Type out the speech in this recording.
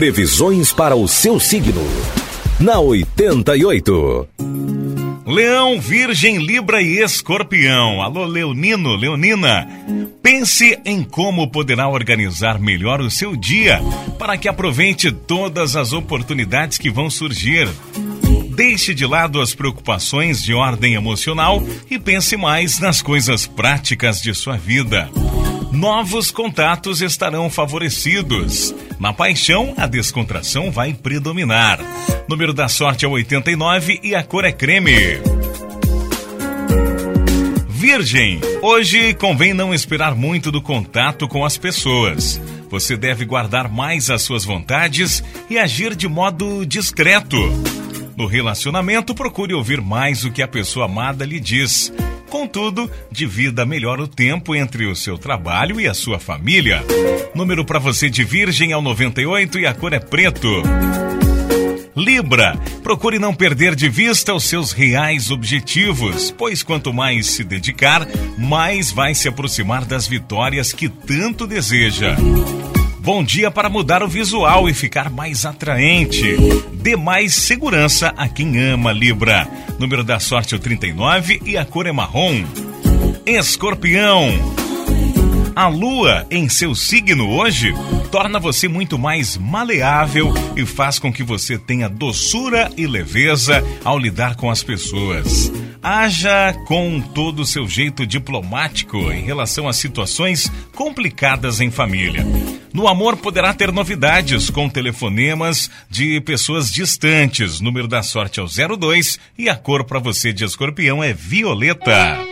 Previsões para o seu signo. Na 88. Leão, Virgem, Libra e Escorpião. Alô, Leonino, Leonina. Pense em como poderá organizar melhor o seu dia para que aproveite todas as oportunidades que vão surgir. Deixe de lado as preocupações de ordem emocional e pense mais nas coisas práticas de sua vida. Novos contatos estarão favorecidos. Na paixão, a descontração vai predominar. Número da sorte é 89 e a cor é creme. Virgem, hoje convém não esperar muito do contato com as pessoas. Você deve guardar mais as suas vontades e agir de modo discreto. No relacionamento, procure ouvir mais o que a pessoa amada lhe diz. Contudo, divida melhor o tempo entre o seu trabalho e a sua família. Número para você de Virgem é o 98 e a cor é preto. Libra, procure não perder de vista os seus reais objetivos, pois quanto mais se dedicar, mais vai se aproximar das vitórias que tanto deseja. Bom dia para mudar o visual e ficar mais atraente. Dê mais segurança a quem ama Libra. Número da sorte é o 39 e a cor é marrom. Escorpião. A lua em seu signo hoje torna você muito mais maleável e faz com que você tenha doçura e leveza ao lidar com as pessoas. Haja com todo o seu jeito diplomático em relação a situações complicadas em família. No amor poderá ter novidades com telefonemas de pessoas distantes. Número da sorte é o 02 e a cor para você de escorpião é violeta.